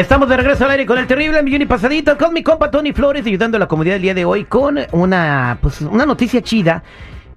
Estamos de regreso al aire con el terrible millón y pasadito con mi compa Tony Flores ayudando a la comunidad el día de hoy con una pues una noticia chida.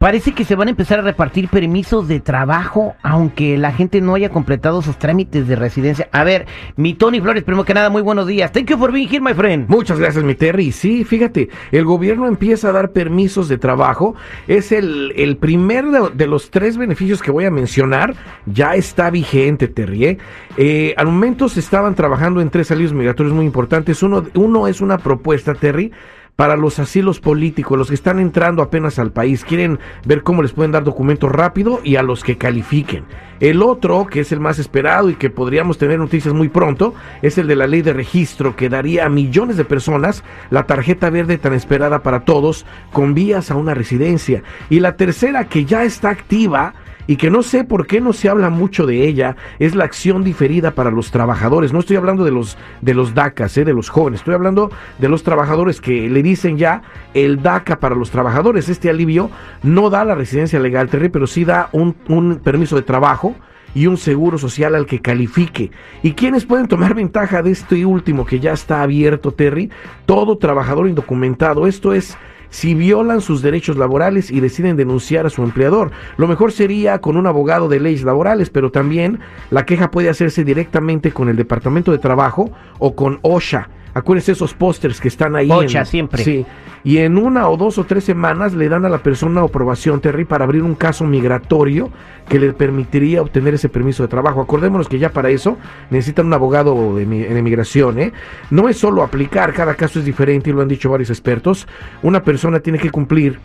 Parece que se van a empezar a repartir permisos de trabajo, aunque la gente no haya completado sus trámites de residencia. A ver, mi Tony Flores, primero que nada, muy buenos días. Thank you for being here, my friend. Muchas gracias, mi Terry. Sí, fíjate, el gobierno empieza a dar permisos de trabajo. Es el, el primer de, de los tres beneficios que voy a mencionar. Ya está vigente, Terry. ¿eh? Eh, al momento se estaban trabajando en tres alivios migratorios muy importantes. Uno, uno es una propuesta, Terry para los asilos políticos, los que están entrando apenas al país, quieren ver cómo les pueden dar documentos rápido y a los que califiquen. El otro, que es el más esperado y que podríamos tener noticias muy pronto, es el de la ley de registro que daría a millones de personas la tarjeta verde tan esperada para todos con vías a una residencia. Y la tercera, que ya está activa, y que no sé por qué no se habla mucho de ella, es la acción diferida para los trabajadores. No estoy hablando de los de los DACAs, eh, de los jóvenes, estoy hablando de los trabajadores que le dicen ya el DACA para los trabajadores. Este alivio no da la residencia legal, Terry, pero sí da un, un permiso de trabajo y un seguro social al que califique. ¿Y quiénes pueden tomar ventaja de este último que ya está abierto, Terry? Todo trabajador indocumentado. Esto es si violan sus derechos laborales y deciden denunciar a su empleador. Lo mejor sería con un abogado de leyes laborales, pero también la queja puede hacerse directamente con el Departamento de Trabajo o con OSHA. Acuérdense esos pósters que están ahí. OSHA siempre. Sí. Y en una o dos o tres semanas le dan a la persona aprobación, Terry, para abrir un caso migratorio que le permitiría obtener ese permiso de trabajo. Acordémonos que ya para eso necesitan un abogado en emigración. ¿eh? No es solo aplicar, cada caso es diferente y lo han dicho varios expertos. Una persona tiene que cumplir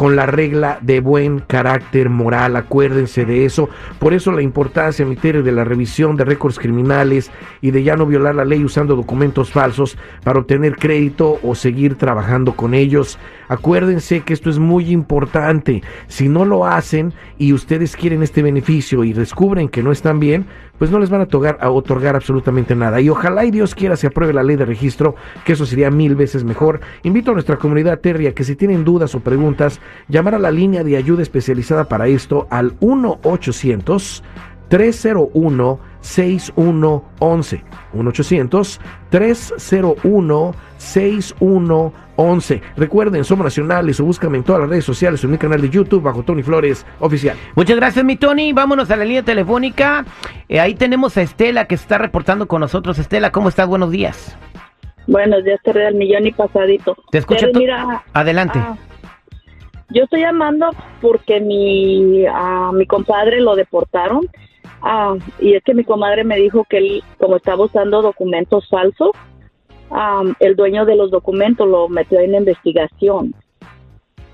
con la regla de buen carácter moral, acuérdense de eso. Por eso la importancia, mi de la revisión de récords criminales y de ya no violar la ley usando documentos falsos para obtener crédito o seguir trabajando con ellos. Acuérdense que esto es muy importante. Si no lo hacen y ustedes quieren este beneficio y descubren que no están bien, pues no les van a otorgar, a otorgar absolutamente nada. Y ojalá y Dios quiera se apruebe la ley de registro, que eso sería mil veces mejor. Invito a nuestra comunidad Terria que si tienen dudas o preguntas, llamar a la línea de ayuda especializada para esto al 1 800 301 6111 1 800 301 6111 Recuerden, somos nacionales o búscame en todas las redes sociales o en mi canal de YouTube bajo Tony Flores Oficial. Muchas gracias, mi Tony. Vámonos a la línea telefónica. Eh, ahí tenemos a Estela que está reportando con nosotros. Estela, ¿cómo estás? Buenos días. Buenos días, Terry del Millón y Pasadito. Te escucho. Mira, Adelante. Ah, yo estoy llamando porque mi, a mi compadre lo deportaron. Ah, y es que mi comadre me dijo que él, como estaba usando documentos falsos, el dueño de los documentos lo metió en investigación.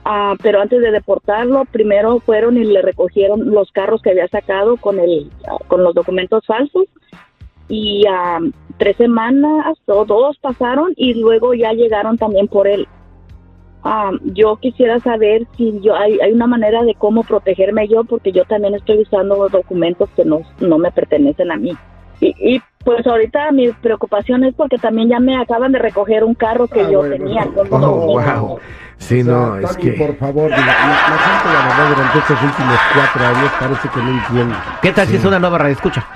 Ah, pero antes de deportarlo, primero fueron y le recogieron los carros que había sacado con el con los documentos falsos y tres semanas o dos pasaron y luego ya llegaron también por él. Yo quisiera saber si yo hay, hay, una manera de cómo protegerme yo porque yo también estoy usando documentos que no, no me pertenecen a mí. Y, pues ahorita mi preocupación es porque también ya me acaban de recoger un carro que ah, yo tenía. Con oh, wow. Sí, no, es que... por favor, la, gente la verdad durante estos últimos cuatro años parece que no entiende. ¿Qué tal si es una nueva radio escucha?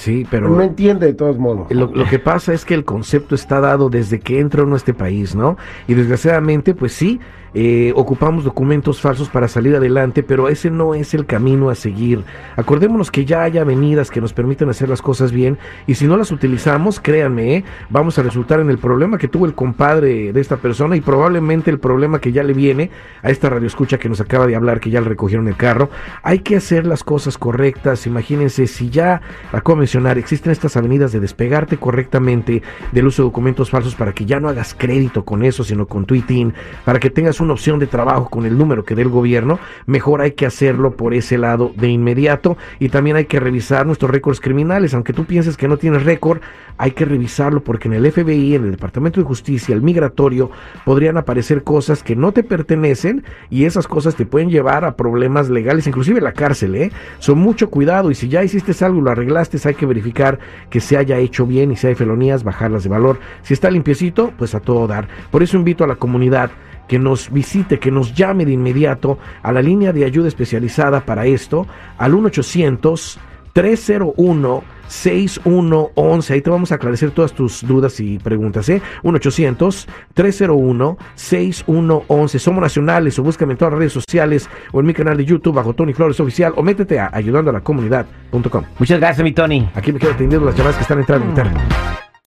Sí, pero... No entiende de todos modos. Lo, lo, que pasa es que el concepto está dado desde que entra uno a este país, ¿no? Y desgraciadamente, pues sí, eh, ocupamos documentos falsos para salir adelante, pero ese no es el camino a seguir. Acordémonos que ya hay avenidas que nos permiten hacer las cosas bien y si no las utilizamos, créanme, ¿eh? vamos a resultar en el problema que tuvo el compadre de esta persona y probablemente el problema que ya le viene a esta radioescucha que nos acaba de hablar, que ya le recogieron el carro. Hay que hacer las cosas correctas. Imagínense, si ya, de existen estas avenidas de despegarte correctamente del uso de documentos falsos para que ya no hagas crédito con eso, sino con tweeting, para que tengas una opción de trabajo con el número que dé el gobierno, mejor hay que hacerlo por ese lado de inmediato. Y también hay que revisar nuestros récords criminales, aunque tú pienses que no tienes récord, hay que revisarlo porque en el FBI, en el Departamento de Justicia, el migratorio, podrían aparecer cosas que no te pertenecen y esas cosas te pueden llevar a problemas legales, inclusive la cárcel, ¿eh? Son mucho cuidado y si ya hiciste algo y lo arreglaste, hay que verificar que se haya hecho bien y si hay felonías, bajarlas de valor. Si está limpiecito, pues a todo dar. Por eso invito a la comunidad que nos visite, que nos llame de inmediato a la línea de ayuda especializada para esto, al 1 800 301 6111. Ahí te vamos a aclarecer todas tus dudas y preguntas, ¿eh? 1-800-301-6111. Somos nacionales o búscame en todas las redes sociales o en mi canal de YouTube bajo Tony Flores Oficial o métete a ayudando a la comunidad.com. Muchas gracias, mi Tony. Aquí me quedo atendiendo las llamadas que están entrando en internet.